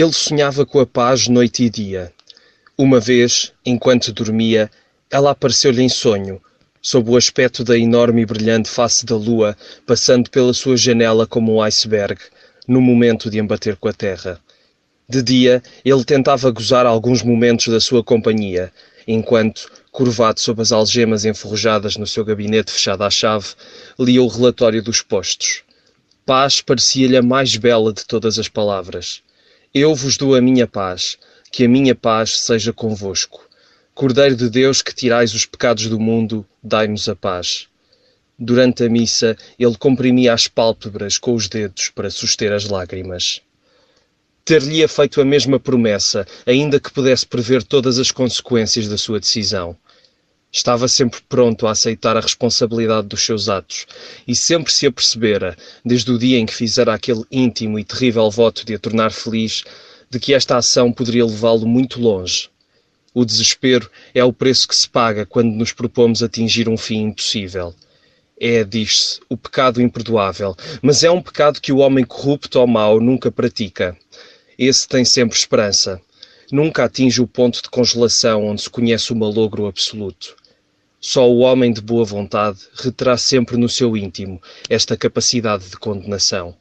Ele sonhava com a paz noite e dia. Uma vez, enquanto dormia, ela apareceu-lhe em sonho, sob o aspecto da enorme e brilhante face da lua, passando pela sua janela como um iceberg, no momento de embater com a terra. De dia, ele tentava gozar alguns momentos da sua companhia, enquanto, curvado sob as algemas enferrujadas no seu gabinete fechado à chave, lia o relatório dos postos. Paz parecia-lhe a mais bela de todas as palavras. Eu vos dou a minha paz, que a minha paz seja convosco. Cordeiro de Deus, que tirais os pecados do mundo, dai-nos a paz. Durante a missa, ele comprimia as pálpebras com os dedos para suster as lágrimas. Ter-lhe-ia feito a mesma promessa, ainda que pudesse prever todas as consequências da sua decisão. Estava sempre pronto a aceitar a responsabilidade dos seus atos e sempre se apercebera, desde o dia em que fizera aquele íntimo e terrível voto de a tornar feliz, de que esta ação poderia levá-lo muito longe. O desespero é o preço que se paga quando nos propomos atingir um fim impossível. É, diz-se, o pecado imperdoável, mas é um pecado que o homem corrupto ou mau nunca pratica. Esse tem sempre esperança. Nunca atinge o ponto de congelação onde se conhece o malogro absoluto. Só o homem de boa vontade reterá sempre no seu íntimo esta capacidade de condenação.